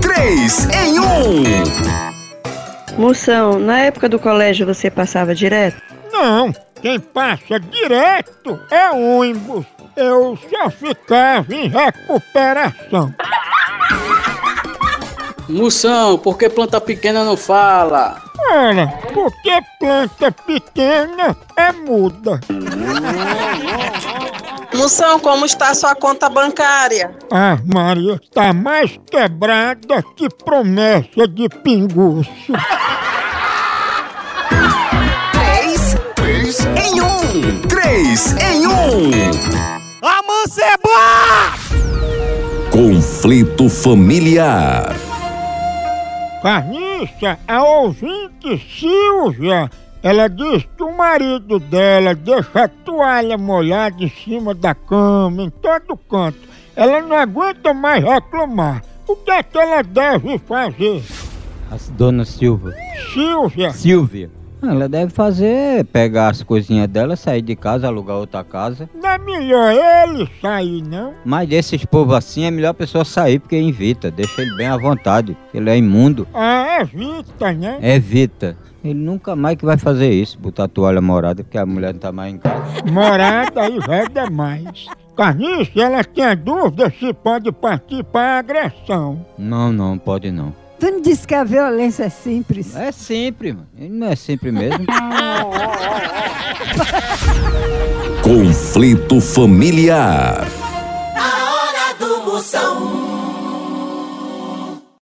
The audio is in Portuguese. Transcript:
3 em 1. Moção, na época do colégio você passava direto? Não, quem passa direto é ônibus. Eu só ficava em recuperação. Moção, por que planta pequena não fala? Olha, porque planta pequena é muda. Moção, como está sua conta bancária? Ah, Maria, tá mais quebrada que promessa de pinguço. Três, três em um. Três em um. Amanceba! Conflito familiar. Carniça, a ouvinte Silvia, ela diz que o marido dela deixa a toalha molhada em cima da cama, em todo canto. Ela não aguenta mais reclamar. O que é que ela deve fazer? A dona Silva. Silvia, Silvia. Ela deve fazer, pegar as coisinhas dela, sair de casa, alugar outra casa. não é melhor ele sair, não? Mas desses povos assim é melhor a pessoa sair porque evita, deixa ele bem à vontade. Ele é imundo, Ah, evita, né? evita. Ele nunca mais que vai fazer isso, botar a toalha morada, porque a mulher não tá mais em casa. Morada aí vai demais. Carniça, ela tem dúvida se pode partir para agressão. Não, não, pode não. Tu me disse que a violência é simples. É sempre, mano. Ele não é sempre mesmo. Conflito familiar.